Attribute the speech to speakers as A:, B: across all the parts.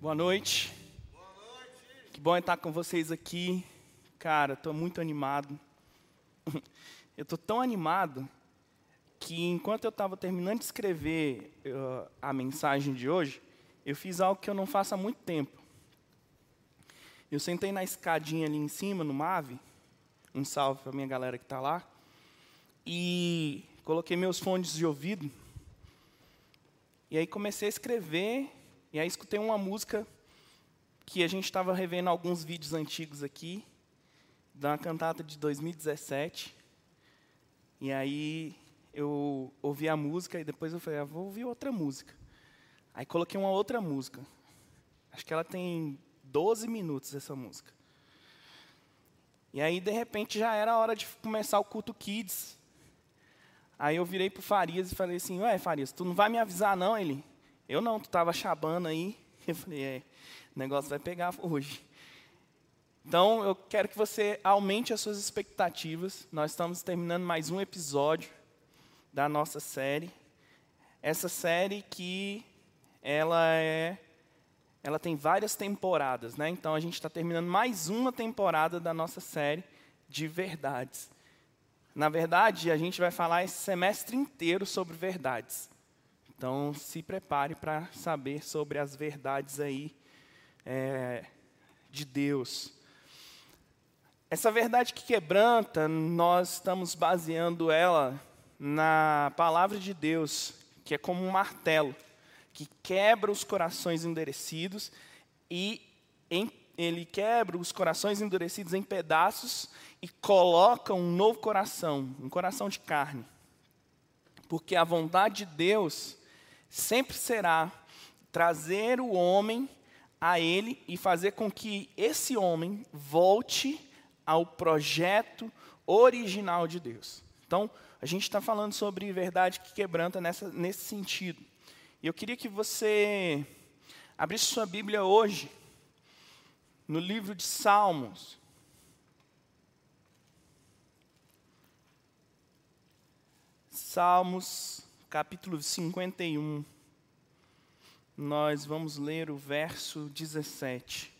A: Boa noite. Que bom estar com vocês aqui. Cara, estou muito animado. Eu estou tão animado que enquanto eu estava terminando de escrever uh, a mensagem de hoje, eu fiz algo que eu não faço há muito tempo. Eu sentei na escadinha ali em cima, no MAVE, um salve para minha galera que está lá, e coloquei meus fones de ouvido, e aí comecei a escrever, e aí escutei uma música que a gente estava revendo alguns vídeos antigos aqui, da cantata de 2017, e aí eu ouvi a música e depois eu falei, ah, vou ouvir outra música. Aí coloquei uma outra música. Acho que ela tem 12 minutos essa música. E aí, de repente, já era a hora de começar o culto Kids. Aí eu virei para o Farias e falei assim, ué, Farias, tu não vai me avisar não? Ele, eu não, tu estava chabando aí. Eu falei, é, o negócio vai pegar hoje. Então, eu quero que você aumente as suas expectativas. Nós estamos terminando mais um episódio da nossa série. Essa série que ela é ela tem várias temporadas, né? Então a gente está terminando mais uma temporada da nossa série de verdades. Na verdade, a gente vai falar esse semestre inteiro sobre verdades. Então se prepare para saber sobre as verdades aí é, de Deus. Essa verdade que quebranta, nós estamos baseando ela na palavra de Deus, que é como um martelo que quebra os corações endurecidos e em, ele quebra os corações endurecidos em pedaços e coloca um novo coração, um coração de carne. Porque a vontade de Deus sempre será trazer o homem a ele e fazer com que esse homem volte ao projeto original de Deus. Então, a gente está falando sobre verdade que quebranta nessa, nesse sentido. E eu queria que você abrisse sua Bíblia hoje, no livro de Salmos. Salmos, capítulo 51. Nós vamos ler o verso 17.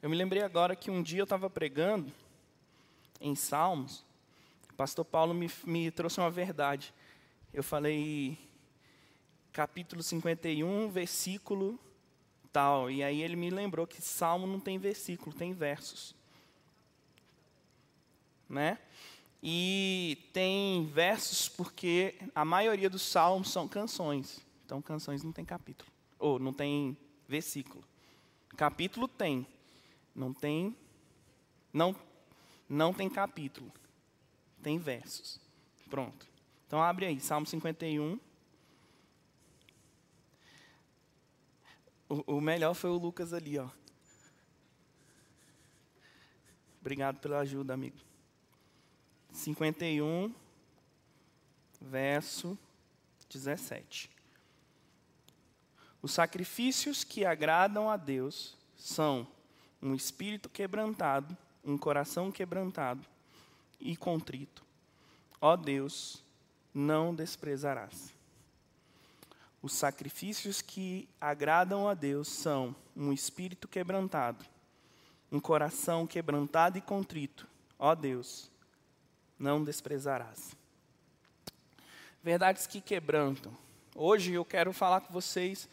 A: Eu me lembrei agora que um dia eu estava pregando em Salmos, o pastor Paulo me, me trouxe uma verdade eu falei capítulo 51, versículo tal. E aí ele me lembrou que Salmo não tem versículo, tem versos. Né? E tem versos porque a maioria dos salmos são canções. Então canções não tem capítulo, ou não tem versículo. Capítulo tem, não tem não não tem capítulo. Tem versos. Pronto. Então abre aí, Salmo 51. O, o melhor foi o Lucas ali, ó. Obrigado pela ajuda, amigo. 51, verso 17. Os sacrifícios que agradam a Deus são um espírito quebrantado, um coração quebrantado e contrito. Ó Deus, não desprezarás. Os sacrifícios que agradam a Deus são um espírito quebrantado, um coração quebrantado e contrito. Ó Deus, não desprezarás. Verdades que quebrantam. Hoje eu quero falar com vocês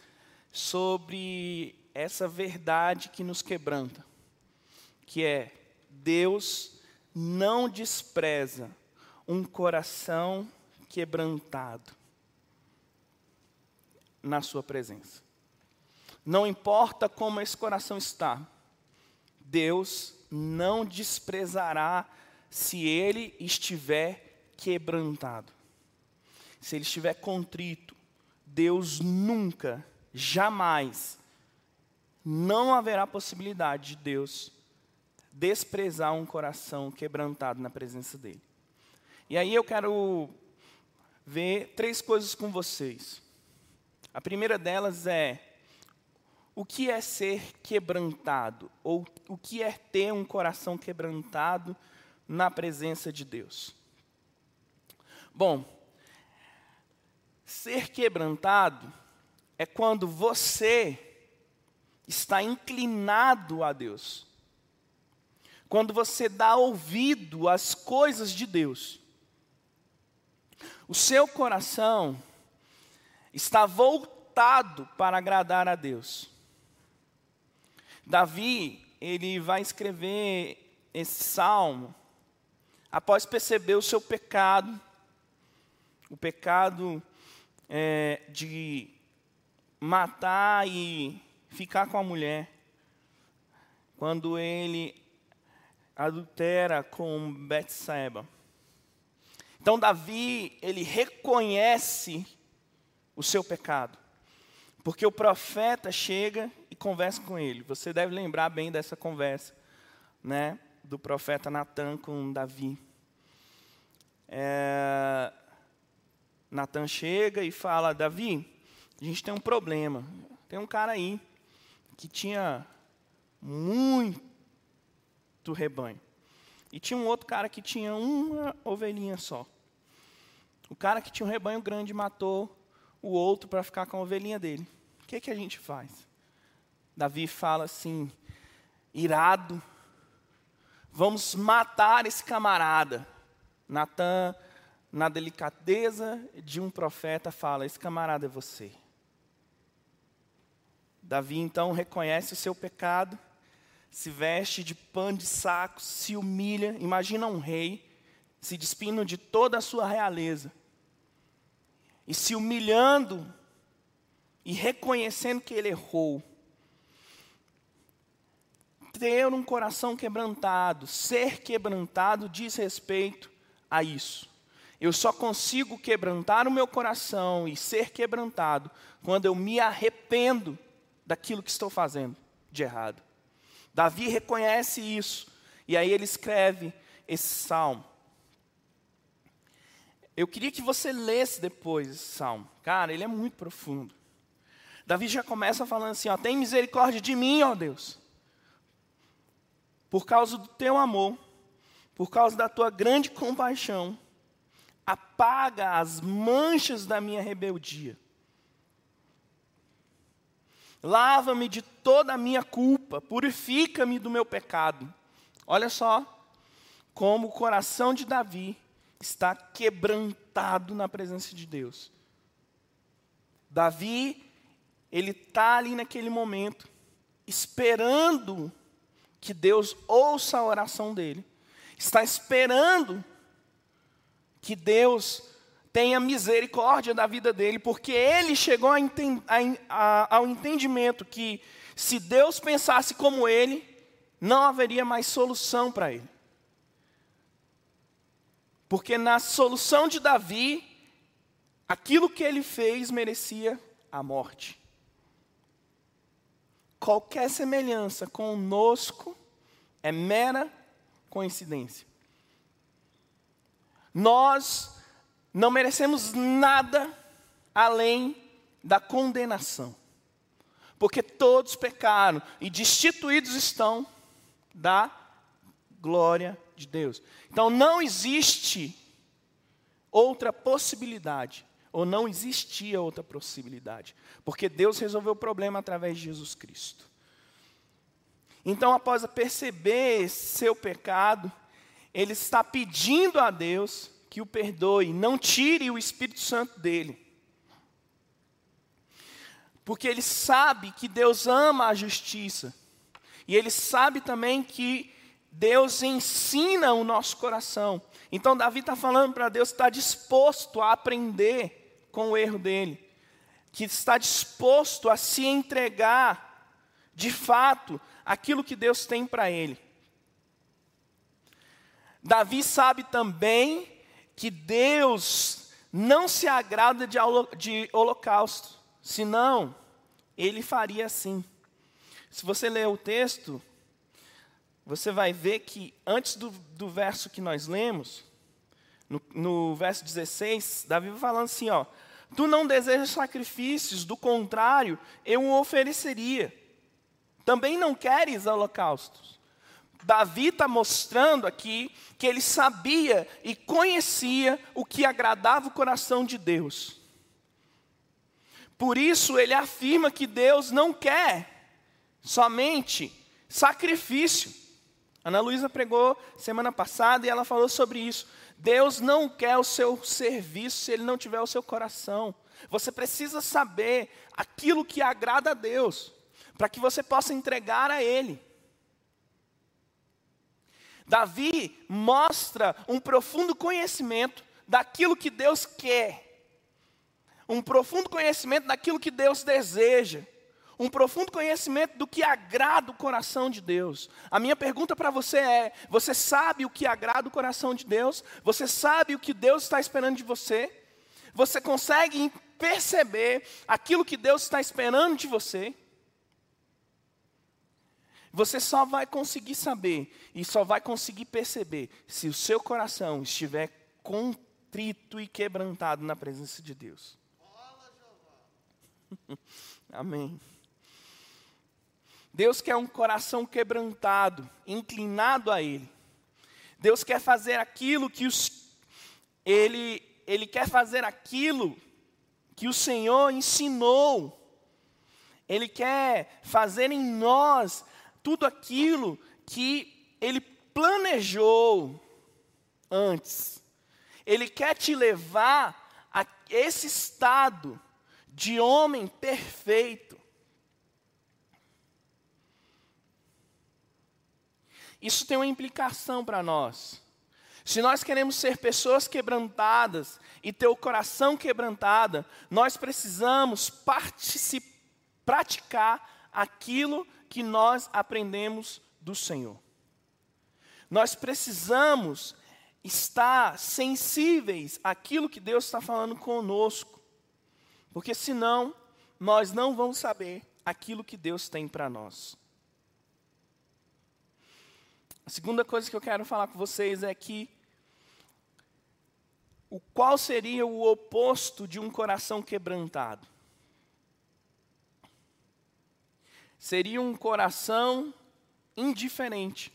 A: sobre essa verdade que nos quebranta, que é Deus não despreza um coração quebrantado na Sua presença. Não importa como esse coração está, Deus não desprezará se ele estiver quebrantado. Se ele estiver contrito, Deus nunca, jamais, não haverá possibilidade de Deus desprezar um coração quebrantado na presença dele. E aí eu quero ver três coisas com vocês. A primeira delas é o que é ser quebrantado, ou o que é ter um coração quebrantado na presença de Deus. Bom, ser quebrantado é quando você está inclinado a Deus. Quando você dá ouvido às coisas de Deus. O seu coração está voltado para agradar a Deus. Davi, ele vai escrever esse salmo após perceber o seu pecado, o pecado é, de matar e ficar com a mulher, quando ele adultera com Betseba. Então Davi, ele reconhece o seu pecado. Porque o profeta chega e conversa com ele. Você deve lembrar bem dessa conversa, né, do profeta Natan com Davi. É, Natan chega e fala: Davi, a gente tem um problema. Tem um cara aí que tinha muito rebanho. E tinha um outro cara que tinha uma ovelhinha só. O cara que tinha um rebanho grande matou o outro para ficar com a ovelhinha dele. O que, que a gente faz? Davi fala assim, irado, vamos matar esse camarada. Natan, na delicadeza de um profeta, fala: Esse camarada é você. Davi então reconhece o seu pecado, se veste de pano de saco, se humilha. Imagina um rei se despindo de toda a sua realeza e se humilhando e reconhecendo que ele errou. Ter um coração quebrantado, ser quebrantado diz respeito a isso. Eu só consigo quebrantar o meu coração e ser quebrantado quando eu me arrependo daquilo que estou fazendo de errado. Davi reconhece isso e aí ele escreve esse salmo. Eu queria que você lesse depois esse salmo. Cara, ele é muito profundo. Davi já começa falando assim: ó, tem misericórdia de mim, ó Deus. Por causa do teu amor, por causa da tua grande compaixão, apaga as manchas da minha rebeldia. Lava-me de toda a minha culpa, purifica-me do meu pecado. Olha só como o coração de Davi está quebrantado na presença de Deus. Davi, ele está ali naquele momento, esperando que Deus ouça a oração dele, está esperando que Deus tenha misericórdia da vida dele, porque ele chegou a a, ao entendimento que se Deus pensasse como ele, não haveria mais solução para ele. Porque na solução de Davi, aquilo que ele fez merecia a morte. Qualquer semelhança conosco é mera coincidência. Nós não merecemos nada além da condenação. Porque todos pecaram e destituídos estão da glória de Deus. Então não existe outra possibilidade, ou não existia outra possibilidade, porque Deus resolveu o problema através de Jesus Cristo. Então, após perceber seu pecado, ele está pedindo a Deus que o perdoe, não tire o Espírito Santo dele. Porque ele sabe que Deus ama a justiça. E ele sabe também que Deus ensina o nosso coração. Então, Davi está falando para Deus está disposto a aprender com o erro dele, que está disposto a se entregar, de fato, aquilo que Deus tem para ele. Davi sabe também que Deus não se agrada de, holocausto, senão ele faria assim. Se você ler o texto, você vai ver que antes do, do verso que nós lemos, no, no verso 16, Davi falando assim: ó, Tu não desejas sacrifícios, do contrário, eu o ofereceria. Também não queres holocaustos. Davi está mostrando aqui que ele sabia e conhecia o que agradava o coração de Deus. Por isso, ele afirma que Deus não quer somente sacrifício. Ana Luísa pregou semana passada e ela falou sobre isso. Deus não quer o seu serviço se ele não tiver o seu coração. Você precisa saber aquilo que agrada a Deus, para que você possa entregar a Ele. Davi mostra um profundo conhecimento daquilo que Deus quer um profundo conhecimento daquilo que Deus deseja, um profundo conhecimento do que agrada o coração de Deus. A minha pergunta para você é: você sabe o que agrada o coração de Deus? Você sabe o que Deus está esperando de você? Você consegue perceber aquilo que Deus está esperando de você? Você só vai conseguir saber e só vai conseguir perceber se o seu coração estiver contrito e quebrantado na presença de Deus. Amém. Deus quer um coração quebrantado, inclinado a Ele. Deus quer fazer aquilo que os, Ele, Ele quer fazer aquilo que o Senhor ensinou. Ele quer fazer em nós tudo aquilo que Ele planejou antes. Ele quer te levar a esse estado de homem perfeito. Isso tem uma implicação para nós. Se nós queremos ser pessoas quebrantadas e ter o coração quebrantado, nós precisamos praticar aquilo que nós aprendemos do Senhor. Nós precisamos estar sensíveis àquilo que Deus está falando conosco. Porque senão, nós não vamos saber aquilo que Deus tem para nós. A segunda coisa que eu quero falar com vocês é que o qual seria o oposto de um coração quebrantado? Seria um coração indiferente.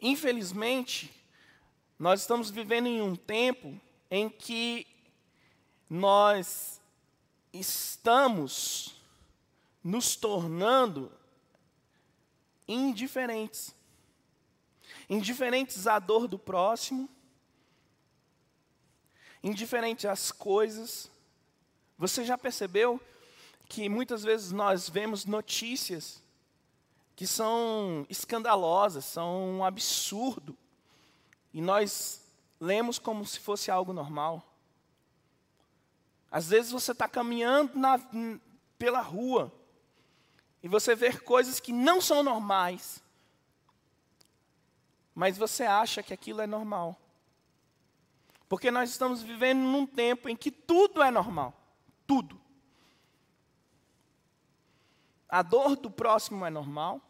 A: Infelizmente, nós estamos vivendo em um tempo em que nós estamos nos tornando indiferentes. Indiferentes à dor do próximo, indiferentes às coisas. Você já percebeu que muitas vezes nós vemos notícias que são escandalosas, são um absurdo, e nós lemos como se fosse algo normal. Às vezes você está caminhando na, pela rua e você vê coisas que não são normais, mas você acha que aquilo é normal. Porque nós estamos vivendo num tempo em que tudo é normal. Tudo. A dor do próximo é normal.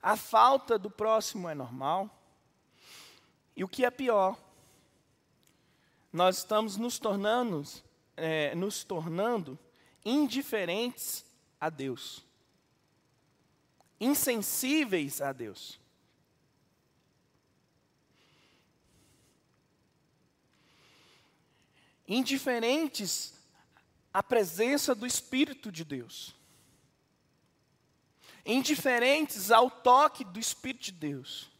A: A falta do próximo é normal. E o que é pior, nós estamos nos tornando, é, nos tornando indiferentes a Deus, insensíveis a Deus. Indiferentes à presença do Espírito de Deus indiferentes ao toque do Espírito de Deus.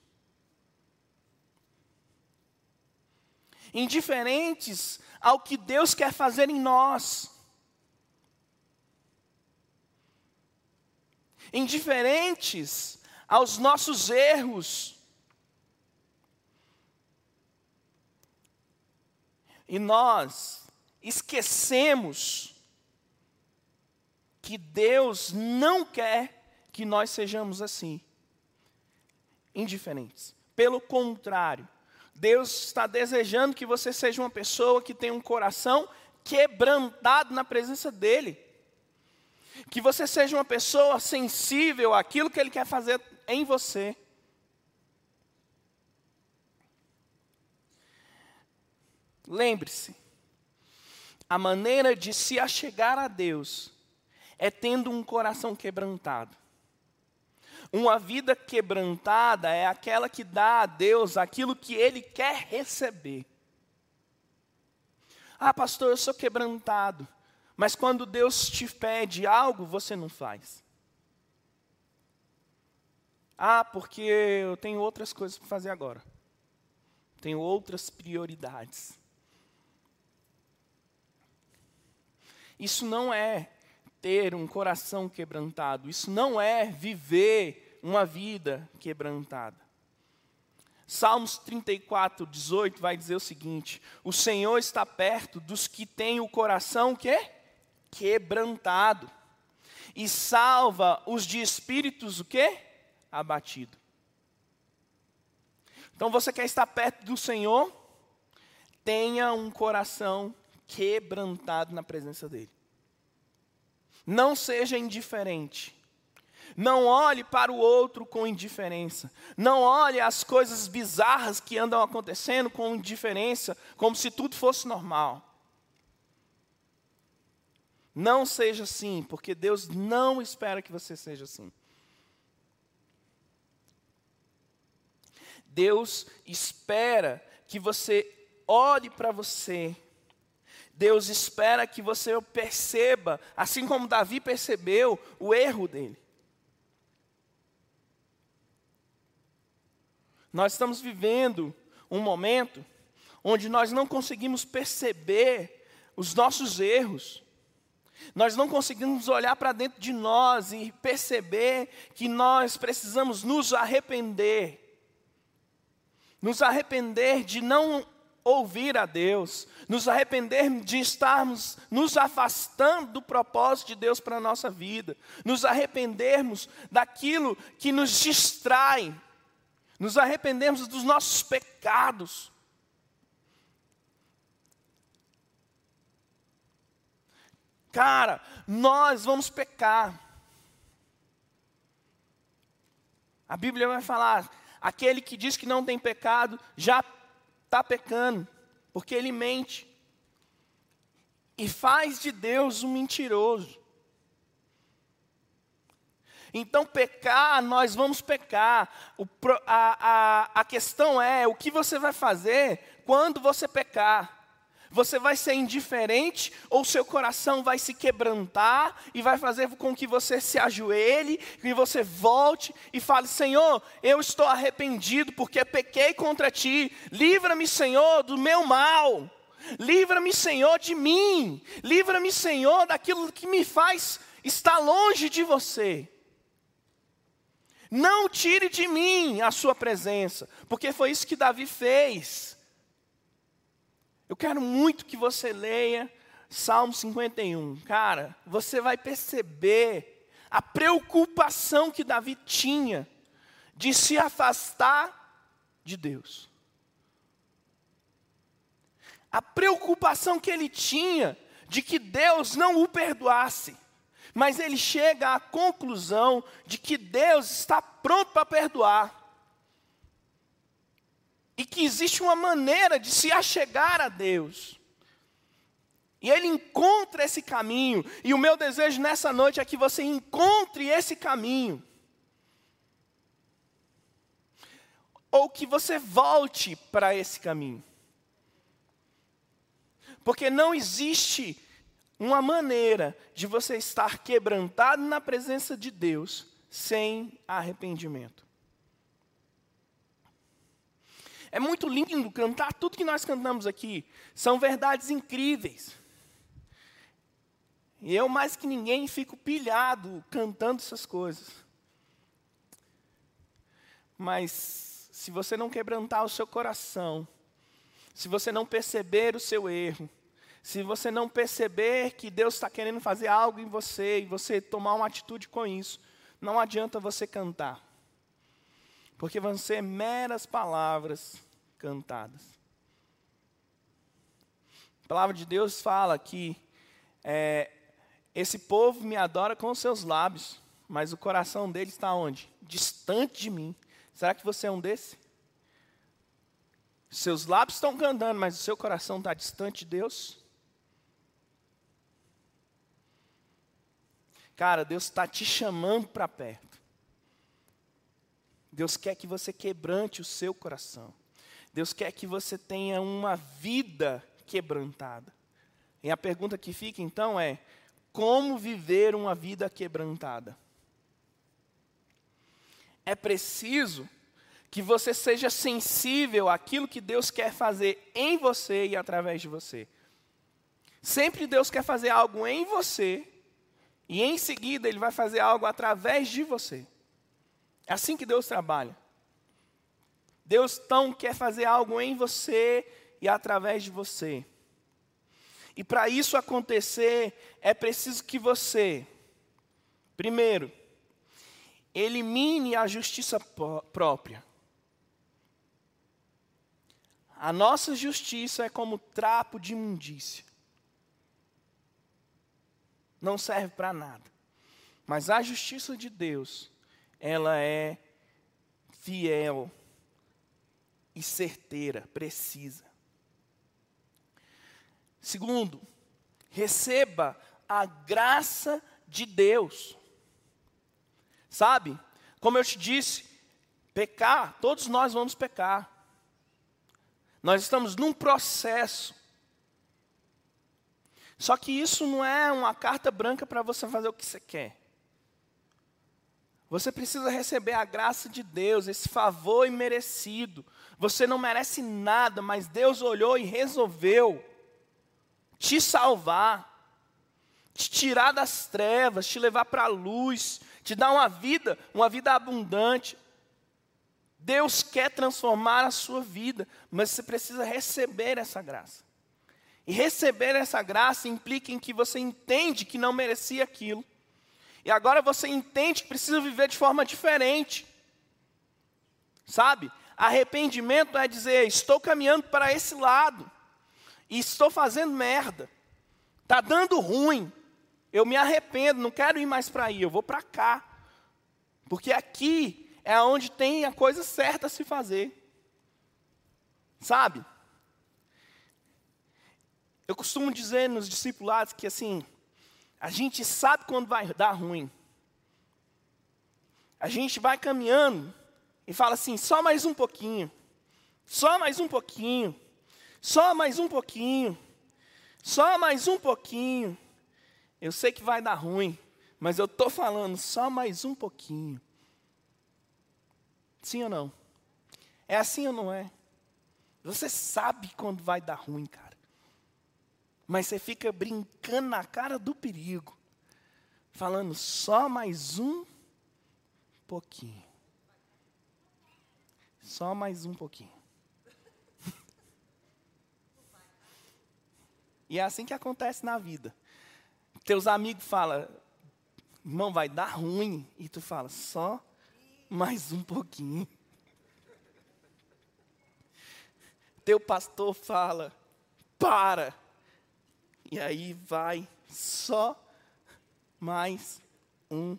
A: Indiferentes ao que Deus quer fazer em nós. Indiferentes aos nossos erros. E nós esquecemos que Deus não quer que nós sejamos assim, indiferentes. Pelo contrário, Deus está desejando que você seja uma pessoa que tenha um coração quebrantado na presença dEle. Que você seja uma pessoa sensível àquilo que Ele quer fazer em você. Lembre-se, a maneira de se achegar a Deus é tendo um coração quebrantado. Uma vida quebrantada é aquela que dá a Deus aquilo que Ele quer receber. Ah, pastor, eu sou quebrantado. Mas quando Deus te pede algo, você não faz. Ah, porque eu tenho outras coisas para fazer agora. Tenho outras prioridades. Isso não é ter um coração quebrantado. Isso não é viver uma vida quebrantada. Salmos 34, 18 vai dizer o seguinte: O Senhor está perto dos que têm o coração que quebrantado e salva os de espíritos o quê? Abatido. Então você quer estar perto do Senhor? Tenha um coração quebrantado na presença dele. Não seja indiferente. Não olhe para o outro com indiferença. Não olhe as coisas bizarras que andam acontecendo com indiferença, como se tudo fosse normal. Não seja assim, porque Deus não espera que você seja assim. Deus espera que você olhe para você Deus espera que você perceba, assim como Davi percebeu, o erro dele. Nós estamos vivendo um momento onde nós não conseguimos perceber os nossos erros. Nós não conseguimos olhar para dentro de nós e perceber que nós precisamos nos arrepender. Nos arrepender de não ouvir a Deus, nos arrepender de estarmos nos afastando do propósito de Deus para a nossa vida, nos arrependermos daquilo que nos distrai, nos arrependermos dos nossos pecados. Cara, nós vamos pecar. A Bíblia vai falar: aquele que diz que não tem pecado já está pecando, porque ele mente e faz de Deus um mentiroso. Então, pecar, nós vamos pecar. O, a, a, a questão é: o que você vai fazer quando você pecar? Você vai ser indiferente ou seu coração vai se quebrantar e vai fazer com que você se ajoelhe, que você volte e fale: Senhor, eu estou arrependido porque pequei contra ti. Livra-me, Senhor, do meu mal. Livra-me, Senhor, de mim. Livra-me, Senhor, daquilo que me faz estar longe de você. Não tire de mim a sua presença, porque foi isso que Davi fez. Eu quero muito que você leia Salmo 51. Cara, você vai perceber a preocupação que Davi tinha de se afastar de Deus. A preocupação que ele tinha de que Deus não o perdoasse. Mas ele chega à conclusão de que Deus está pronto para perdoar e que existe uma maneira de se achegar a Deus. E ele encontra esse caminho, e o meu desejo nessa noite é que você encontre esse caminho. Ou que você volte para esse caminho. Porque não existe uma maneira de você estar quebrantado na presença de Deus sem arrependimento. É muito lindo cantar tudo que nós cantamos aqui. São verdades incríveis. E eu, mais que ninguém, fico pilhado cantando essas coisas. Mas, se você não quebrantar o seu coração, se você não perceber o seu erro, se você não perceber que Deus está querendo fazer algo em você e você tomar uma atitude com isso, não adianta você cantar. Porque vão ser meras palavras cantadas. A palavra de Deus fala que é, esse povo me adora com seus lábios, mas o coração dele está onde? Distante de mim. Será que você é um desse? Seus lábios estão cantando, mas o seu coração está distante de Deus? Cara, Deus está te chamando para perto. Deus quer que você quebrante o seu coração. Deus quer que você tenha uma vida quebrantada. E a pergunta que fica então é: como viver uma vida quebrantada? É preciso que você seja sensível àquilo que Deus quer fazer em você e através de você. Sempre Deus quer fazer algo em você e em seguida Ele vai fazer algo através de você. É assim que Deus trabalha. Deus então quer fazer algo em você e através de você. E para isso acontecer, é preciso que você, primeiro, elimine a justiça própria. A nossa justiça é como trapo de imundícia. Não serve para nada. Mas a justiça de Deus, ela é fiel e certeira, precisa. Segundo, receba a graça de Deus. Sabe, como eu te disse, pecar, todos nós vamos pecar. Nós estamos num processo. Só que isso não é uma carta branca para você fazer o que você quer. Você precisa receber a graça de Deus, esse favor imerecido. Você não merece nada, mas Deus olhou e resolveu te salvar, te tirar das trevas, te levar para a luz, te dar uma vida, uma vida abundante. Deus quer transformar a sua vida, mas você precisa receber essa graça. E receber essa graça implica em que você entende que não merecia aquilo. E agora você entende que precisa viver de forma diferente. Sabe? Arrependimento é dizer: estou caminhando para esse lado e estou fazendo merda. Tá dando ruim. Eu me arrependo, não quero ir mais para aí, eu vou para cá. Porque aqui é onde tem a coisa certa a se fazer. Sabe? Eu costumo dizer nos discipulados que assim, a gente sabe quando vai dar ruim. A gente vai caminhando e fala assim: só mais um pouquinho, só mais um pouquinho, só mais um pouquinho, só mais um pouquinho. Eu sei que vai dar ruim, mas eu estou falando só mais um pouquinho. Sim ou não? É assim ou não é? Você sabe quando vai dar ruim, cara. Mas você fica brincando na cara do perigo, falando só mais um pouquinho. Só mais um pouquinho. E é assim que acontece na vida. Teus amigos falam, irmão, vai dar ruim. E tu fala, só mais um pouquinho. Teu pastor fala, para. E aí vai só mais um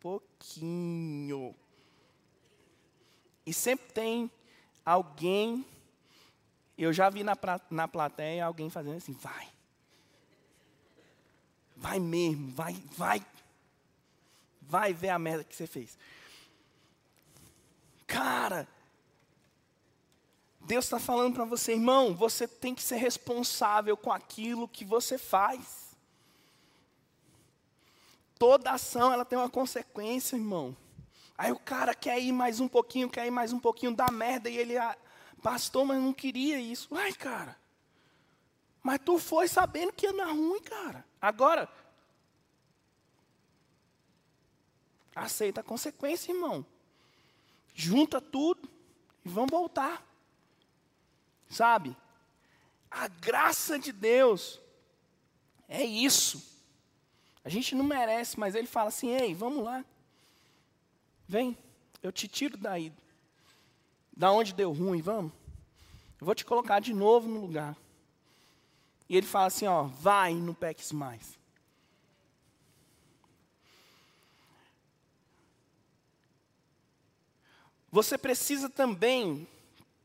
A: pouquinho. E sempre tem alguém, eu já vi na, na plateia alguém fazendo assim, vai. Vai mesmo, vai, vai. Vai ver a merda que você fez. Cara, Deus está falando para você, irmão, você tem que ser responsável com aquilo que você faz. Toda ação ela tem uma consequência, irmão. Aí o cara quer ir mais um pouquinho, quer ir mais um pouquinho, dá merda, e ele, ah, pastor, mas não queria isso. Ai, cara, mas tu foi sabendo que ia dar ruim, cara. Agora, aceita a consequência, irmão. Junta tudo e vamos voltar. Sabe? A graça de Deus é isso. A gente não merece, mas ele fala assim: ei, vamos lá. Vem, eu te tiro daí. Da onde deu ruim, vamos? Eu vou te colocar de novo no lugar. E ele fala assim: ó, vai, não peques mais. Você precisa também,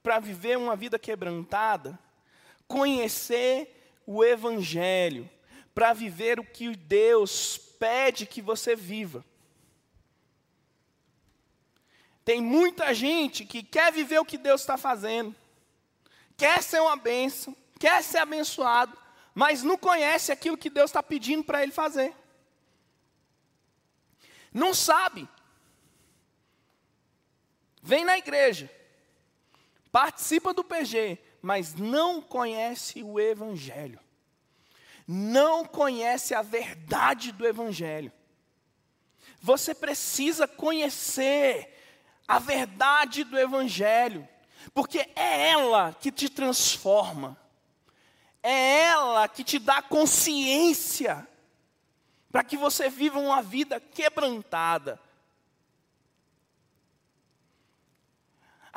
A: para viver uma vida quebrantada, conhecer o Evangelho, para viver o que Deus pede que você viva. Tem muita gente que quer viver o que Deus está fazendo, quer ser uma bênção, quer ser abençoado, mas não conhece aquilo que Deus está pedindo para ele fazer. Não sabe. Vem na igreja, participa do PG, mas não conhece o Evangelho. Não conhece a verdade do Evangelho. Você precisa conhecer a verdade do Evangelho, porque é ela que te transforma, é ela que te dá consciência, para que você viva uma vida quebrantada.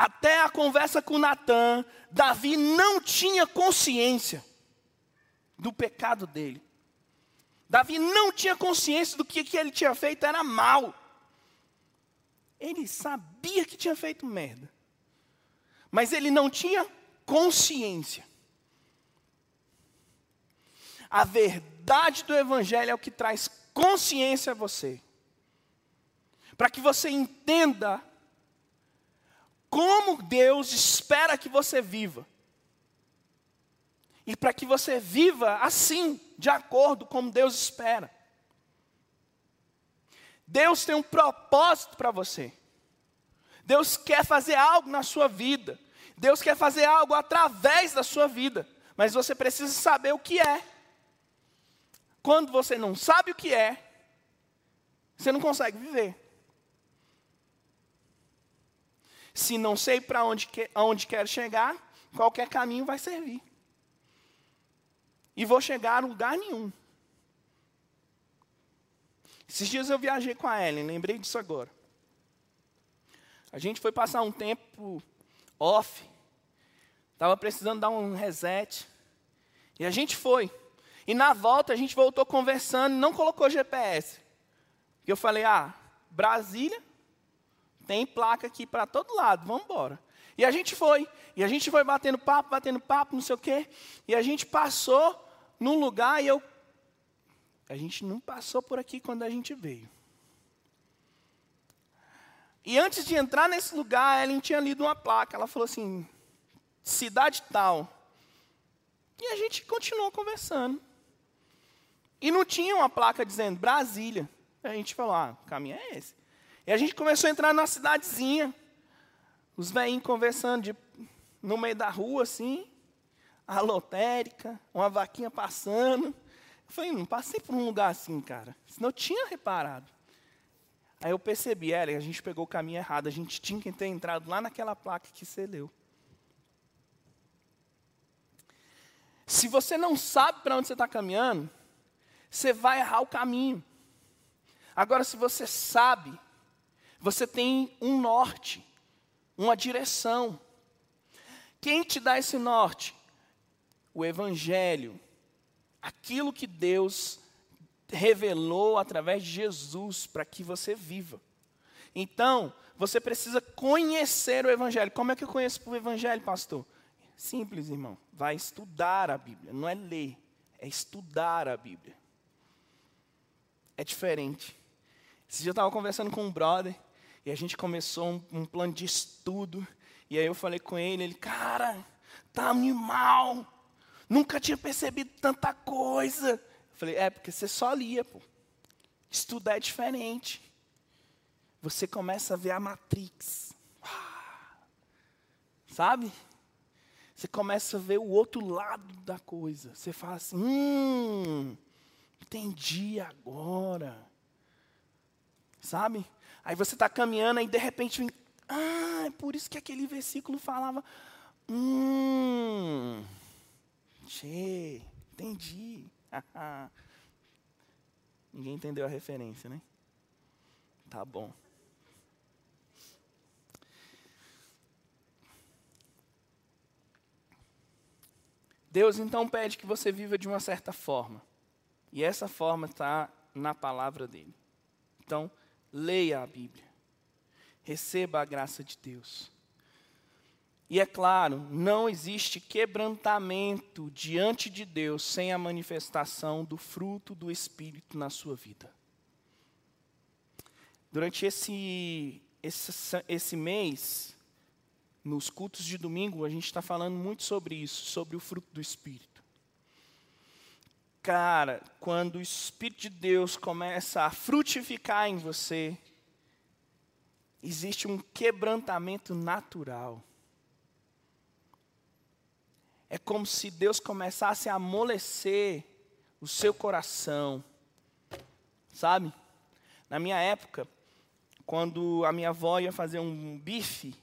A: Até a conversa com Natan, Davi não tinha consciência do pecado dele. Davi não tinha consciência do que, que ele tinha feito era mal. Ele sabia que tinha feito merda. Mas ele não tinha consciência. A verdade do Evangelho é o que traz consciência a você. Para que você entenda Deus espera que você viva. E para que você viva assim, de acordo com Deus espera. Deus tem um propósito para você. Deus quer fazer algo na sua vida. Deus quer fazer algo através da sua vida. Mas você precisa saber o que é. Quando você não sabe o que é, você não consegue viver. Se não sei para onde, que, onde quero chegar, qualquer caminho vai servir. E vou chegar a lugar nenhum. Esses dias eu viajei com a Ellen, lembrei disso agora. A gente foi passar um tempo off, estava precisando dar um reset, e a gente foi. E na volta a gente voltou conversando, não colocou GPS. E eu falei: ah, Brasília, tem placa aqui para todo lado, vamos embora. E a gente foi, e a gente foi batendo papo, batendo papo, não sei o quê, e a gente passou num lugar e eu a gente não passou por aqui quando a gente veio. E antes de entrar nesse lugar, a Ellen tinha lido uma placa. Ela falou assim: cidade tal. E a gente continuou conversando. E não tinha uma placa dizendo Brasília. A gente falou: ah, o caminho é esse. E a gente começou a entrar numa cidadezinha. Os velhinhos conversando de, no meio da rua, assim. A lotérica, uma vaquinha passando. Eu falei, não passei por um lugar assim, cara. Senão eu tinha reparado. Aí eu percebi, é, a gente pegou o caminho errado, a gente tinha que ter entrado lá naquela placa que você leu. Se você não sabe para onde você está caminhando, você vai errar o caminho. Agora, se você sabe, você tem um norte, uma direção. Quem te dá esse norte? O Evangelho, aquilo que Deus revelou através de Jesus para que você viva. Então, você precisa conhecer o Evangelho. Como é que eu conheço o Evangelho, pastor? Simples, irmão. Vai estudar a Bíblia. Não é ler, é estudar a Bíblia. É diferente. Esse dia eu estava conversando com um brother e a gente começou um, um, plano de estudo. E aí eu falei com ele, ele, cara, tá animal. Nunca tinha percebido tanta coisa. Eu falei, é, porque você só lia, pô. Estudar é diferente. Você começa a ver a Matrix. Sabe? Você começa a ver o outro lado da coisa. Você fala assim, hum, entendi agora. Sabe? Aí você está caminhando e de repente ah, é por isso que aquele versículo falava, hum, Che, entendi. Ninguém entendeu a referência, né? Tá bom. Deus então pede que você viva de uma certa forma. E essa forma está na palavra dele. Então, leia a Bíblia. Receba a graça de Deus. E é claro, não existe quebrantamento diante de Deus sem a manifestação do fruto do Espírito na sua vida. Durante esse esse, esse mês, nos cultos de domingo, a gente está falando muito sobre isso, sobre o fruto do Espírito. Cara, quando o Espírito de Deus começa a frutificar em você, existe um quebrantamento natural. É como se Deus começasse a amolecer o seu coração. Sabe? Na minha época, quando a minha avó ia fazer um bife.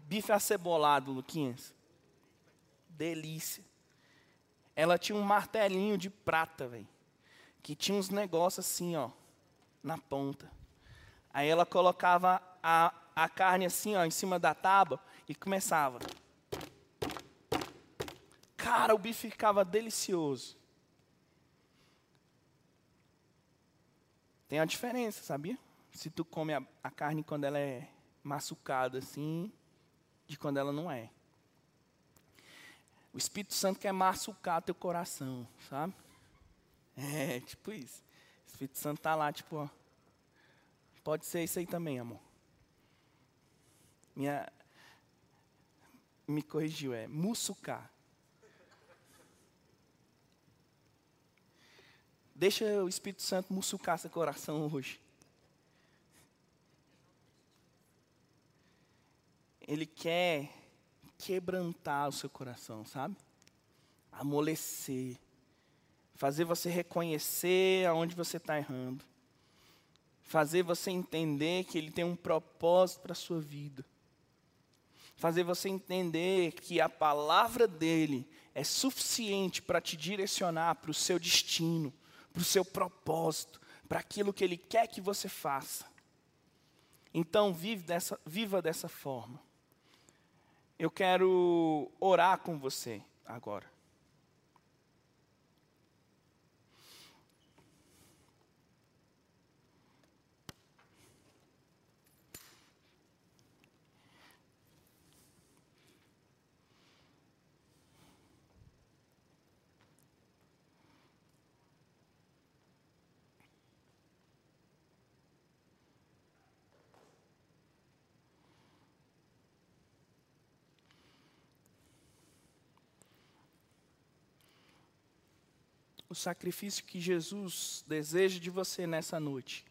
A: Bife acebolado, Luquinhas. Delícia. Ela tinha um martelinho de prata, velho. Que tinha uns negócios assim, ó, na ponta. Aí ela colocava a, a carne assim, ó, em cima da tábua e começava. Cara, o bife ficava delicioso. Tem a diferença, sabia? Se tu come a, a carne quando ela é maçucada assim, de quando ela não é. O Espírito Santo quer maçucar teu coração, sabe? É, tipo isso. O Espírito Santo tá lá, tipo, ó. Pode ser isso aí também, amor. Minha me corrigiu, é muçucar. Deixa o Espírito Santo mussucar seu coração hoje. Ele quer quebrantar o seu coração, sabe? Amolecer. Fazer você reconhecer aonde você está errando. Fazer você entender que Ele tem um propósito para a sua vida. Fazer você entender que a palavra dEle é suficiente para te direcionar para o seu destino para o seu propósito, para aquilo que Ele quer que você faça. Então, vive dessa, viva dessa forma. Eu quero orar com você agora. o sacrifício que Jesus deseja de você nessa noite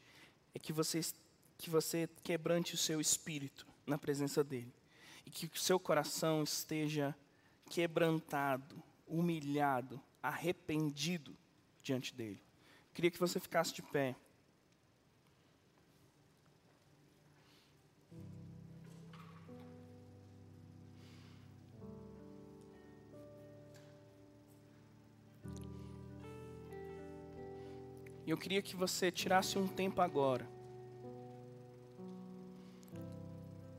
A: é que você, que você quebrante o seu espírito na presença dEle. E que o seu coração esteja quebrantado, humilhado, arrependido diante dEle. Queria que você ficasse de pé. E eu queria que você tirasse um tempo agora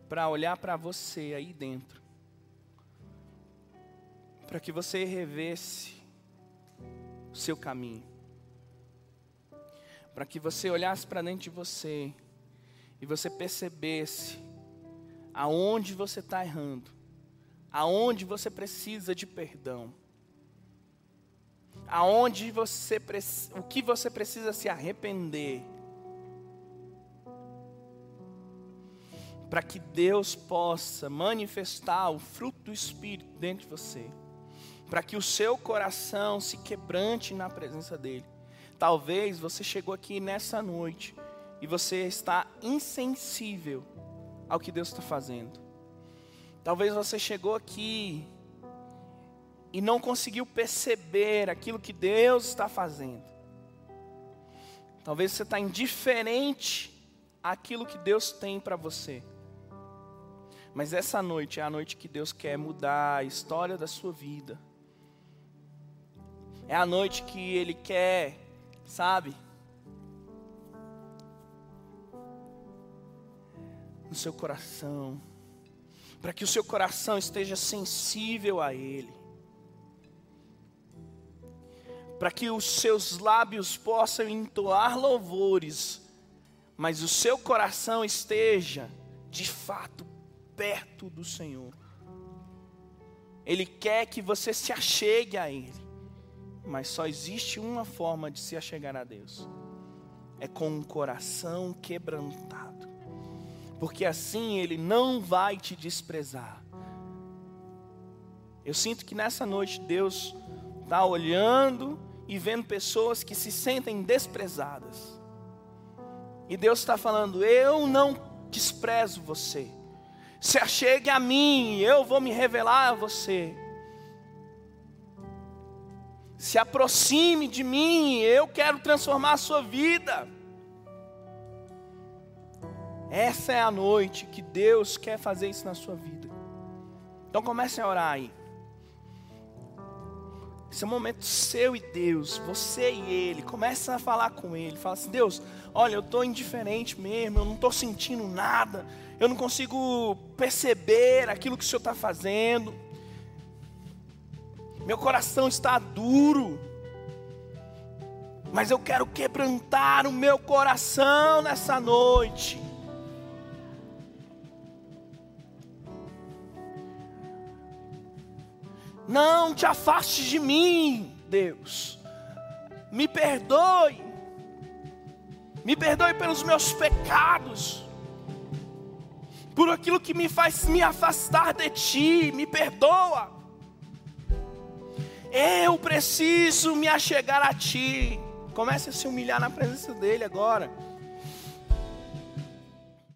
A: para olhar para você aí dentro. Para que você revesse o seu caminho. Para que você olhasse para dentro de você e você percebesse aonde você está errando, aonde você precisa de perdão aonde você o que você precisa se arrepender para que Deus possa manifestar o fruto do Espírito dentro de você, para que o seu coração se quebrante na presença dEle. Talvez você chegou aqui nessa noite e você está insensível ao que Deus está fazendo. Talvez você chegou aqui e não conseguiu perceber aquilo que Deus está fazendo. Talvez você está indiferente àquilo que Deus tem para você. Mas essa noite é a noite que Deus quer mudar a história da sua vida. É a noite que Ele quer, sabe? No seu coração. Para que o seu coração esteja sensível a Ele para que os seus lábios possam entoar louvores, mas o seu coração esteja, de fato, perto do Senhor. Ele quer que você se achegue a Ele, mas só existe uma forma de se achegar a Deus: é com um coração quebrantado, porque assim Ele não vai te desprezar. Eu sinto que nessa noite Deus está olhando e vendo pessoas que se sentem desprezadas. E Deus está falando: Eu não desprezo você. Se achegue a mim, eu vou me revelar a você. Se aproxime de mim, eu quero transformar a sua vida. Essa é a noite que Deus quer fazer isso na sua vida. Então comece a orar aí. Esse é um momento seu e Deus, você e Ele. Começa a falar com Ele. Fala assim: Deus, olha, eu estou indiferente mesmo, eu não estou sentindo nada, eu não consigo perceber aquilo que o Senhor está fazendo. Meu coração está duro, mas eu quero quebrantar o meu coração nessa noite. Não te afaste de mim, Deus. Me perdoe. Me perdoe pelos meus pecados. Por aquilo que me faz me afastar de ti. Me perdoa. Eu preciso me achegar a ti. Comece a se humilhar na presença dele agora.